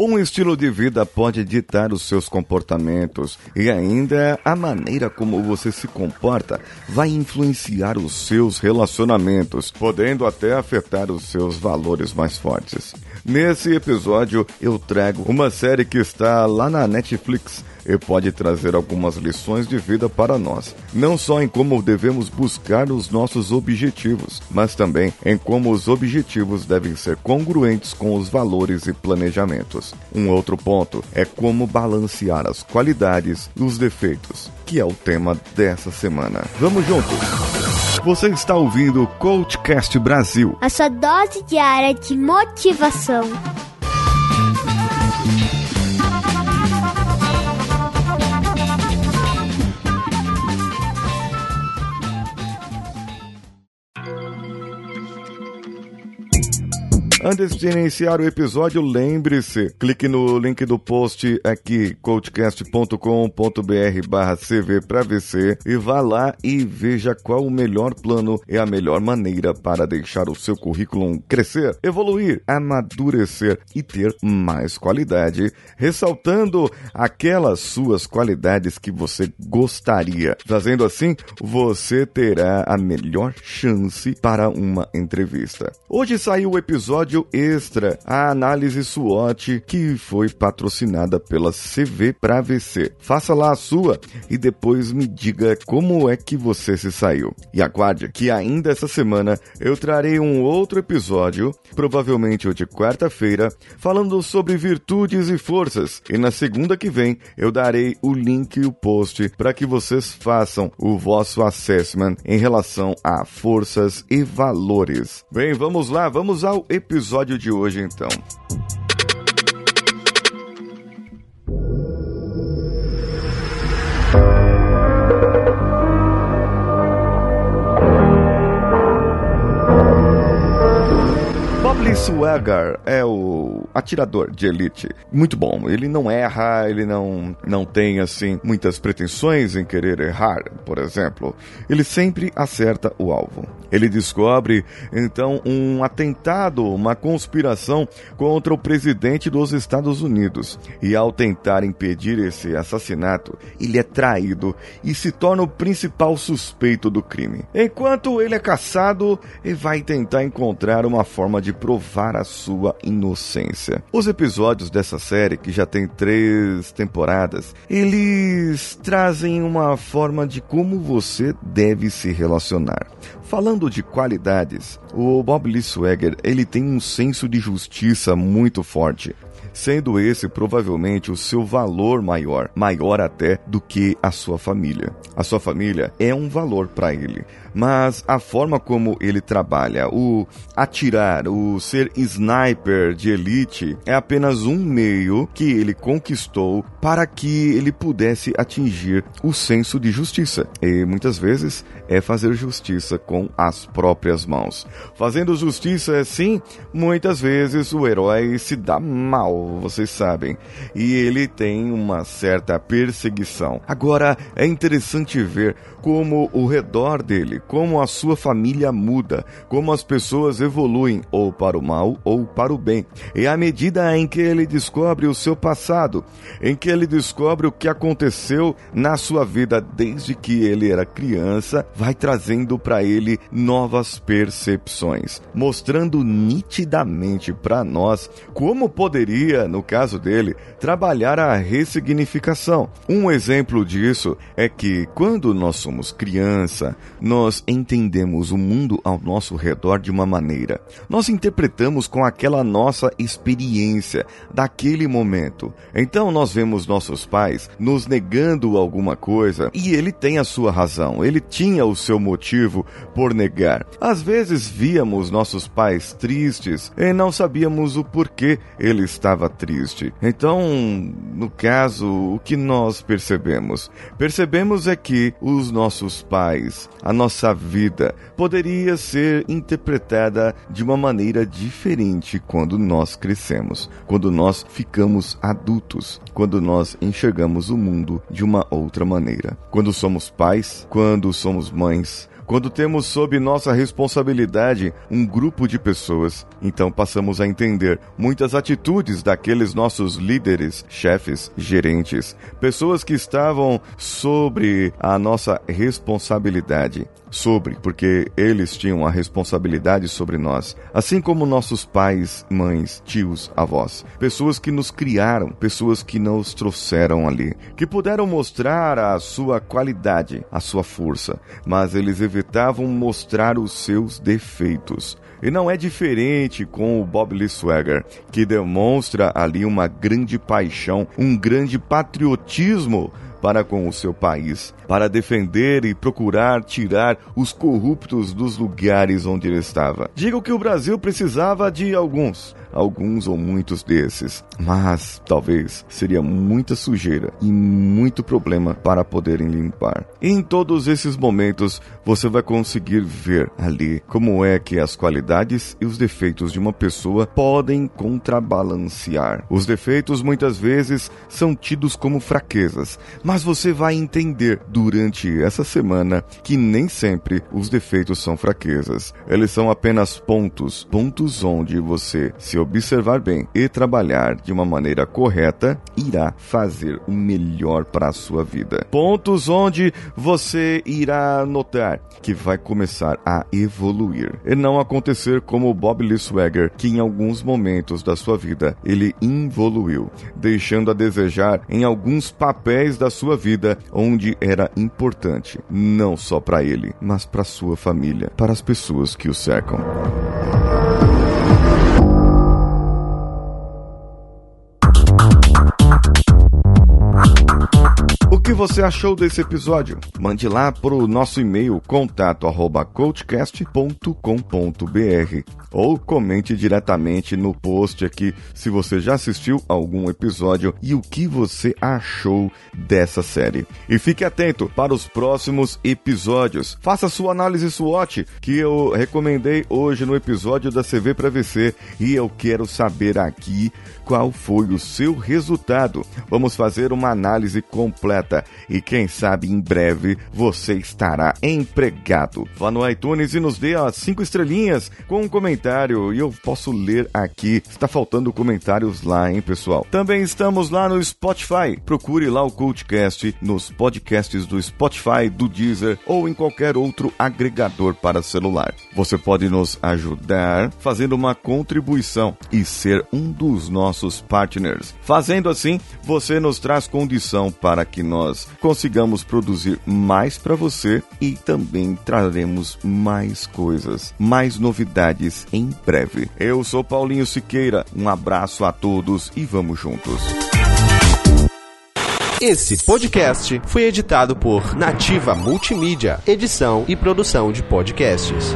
Um estilo de vida pode ditar os seus comportamentos e ainda a maneira como você se comporta vai influenciar os seus relacionamentos, podendo até afetar os seus valores mais fortes. Nesse episódio eu trago uma série que está lá na Netflix e pode trazer algumas lições de vida para nós, não só em como devemos buscar os nossos objetivos, mas também em como os objetivos devem ser congruentes com os valores e planejamentos. Um outro ponto é como balancear as qualidades e os defeitos, que é o tema dessa semana. Vamos juntos! Você está ouvindo o Coachcast Brasil a sua dose diária de motivação. Antes de iniciar o episódio, lembre-se, clique no link do post aqui, coachcast.com.br barra CV para VC e vá lá e veja qual o melhor plano e a melhor maneira para deixar o seu currículo crescer, evoluir, amadurecer e ter mais qualidade, ressaltando aquelas suas qualidades que você gostaria. Fazendo assim, você terá a melhor chance para uma entrevista. Hoje saiu o episódio extra, a análise SWOT, que foi patrocinada pela CV para VC. Faça lá a sua e depois me diga como é que você se saiu. E aguarde que ainda essa semana eu trarei um outro episódio, provavelmente o de quarta-feira, falando sobre virtudes e forças. E na segunda que vem eu darei o link e o post para que vocês façam o vosso assessment em relação a forças e valores. Bem, vamos lá, vamos ao episódio episódio de hoje então. Bob Swagger é o atirador de elite. Muito bom. Ele não erra, ele não, não tem, assim, muitas pretensões em querer errar, por exemplo. Ele sempre acerta o alvo. Ele descobre, então, um atentado, uma conspiração contra o presidente dos Estados Unidos. E ao tentar impedir esse assassinato, ele é traído e se torna o principal suspeito do crime. Enquanto ele é caçado, ele vai tentar encontrar uma forma de provar a sua inocência. Os episódios dessa série, que já tem três temporadas, eles trazem uma forma de como você deve se relacionar. Falando de qualidades, o Bob Lee Swagger ele tem um senso de justiça muito forte sendo esse provavelmente o seu valor maior, maior até do que a sua família. A sua família é um valor para ele, mas a forma como ele trabalha, o atirar, o ser sniper de elite, é apenas um meio que ele conquistou para que ele pudesse atingir o senso de justiça. E muitas vezes é fazer justiça com as próprias mãos. Fazendo justiça assim, muitas vezes o herói se dá mal, vocês sabem, e ele tem uma certa perseguição. Agora é interessante ver como o redor dele, como a sua família muda, como as pessoas evoluem ou para o mal ou para o bem. E à medida em que ele descobre o seu passado, em que ele descobre o que aconteceu na sua vida desde que ele era criança, vai trazendo para ele novas percepções, mostrando nitidamente para nós como poderia, no caso dele, trabalhar a ressignificação. Um exemplo disso é que quando nós somos criança, nós entendemos o mundo ao nosso redor de uma maneira. Nós interpretamos com aquela nossa experiência daquele momento. Então nós vemos nossos pais nos negando alguma coisa e ele tem a sua razão, ele tinha o seu motivo por negar. Às vezes víamos nossos pais tristes e não sabíamos o porquê ele estava triste. Então, no caso, o que nós percebemos? Percebemos é que os nossos pais, a nossa vida, poderia ser interpretada de uma maneira diferente quando nós crescemos, quando nós ficamos adultos, quando nós enxergamos o mundo de uma outra maneira. Quando somos pais, quando somos mães, Quando temos sob nossa responsabilidade um grupo de pessoas, então passamos a entender muitas atitudes daqueles nossos líderes, chefes, gerentes, pessoas que estavam sobre a nossa responsabilidade sobre, porque eles tinham a responsabilidade sobre nós, assim como nossos pais, mães, tios, avós, pessoas que nos criaram, pessoas que nos trouxeram ali, que puderam mostrar a sua qualidade, a sua força, mas eles evitavam mostrar os seus defeitos. E não é diferente com o Bob Lee Swagger, que demonstra ali uma grande paixão, um grande patriotismo para com o seu país, para defender e procurar tirar os corruptos dos lugares onde ele estava. Digo que o Brasil precisava de alguns, alguns ou muitos desses, mas talvez seria muita sujeira e muito problema para poderem limpar. E em todos esses momentos você vai conseguir ver ali como é que as qualidades e os defeitos de uma pessoa podem contrabalancear. Os defeitos muitas vezes são tidos como fraquezas, mas você vai entender durante essa semana que nem sempre os defeitos são fraquezas. Eles são apenas pontos, pontos onde você se observar bem e trabalhar de uma maneira correta, irá fazer o melhor para a sua vida. Pontos onde você irá notar que vai começar a evoluir e não acontecer como o Bob Lee que em alguns momentos da sua vida ele evoluiu, deixando a desejar em alguns papéis da sua vida onde era importante, não só para ele, mas para sua família, para as pessoas que o cercam. Você achou desse episódio? Mande lá para o nosso e-mail contato arroba coachcast.com.br ou comente diretamente no post aqui se você já assistiu algum episódio e o que você achou dessa série. E fique atento para os próximos episódios. Faça sua análise SWOT que eu recomendei hoje no episódio da CV para VC e eu quero saber aqui qual foi o seu resultado. Vamos fazer uma análise completa e quem sabe em breve você estará empregado. Vá no iTunes e nos dê as cinco estrelinhas com um comentário e eu posso ler aqui. Está faltando comentários lá, hein, pessoal? Também estamos lá no Spotify. Procure lá o Cultcast nos podcasts do Spotify, do Deezer ou em qualquer outro agregador para celular. Você pode nos ajudar fazendo uma contribuição e ser um dos nossos partners. Fazendo assim, você nos traz condição para que nós consigamos produzir mais para você e também traremos mais coisas, mais novidades em breve. Eu sou Paulinho Siqueira, um abraço a todos e vamos juntos. Esse podcast foi editado por Nativa Multimídia, edição e produção de podcasts.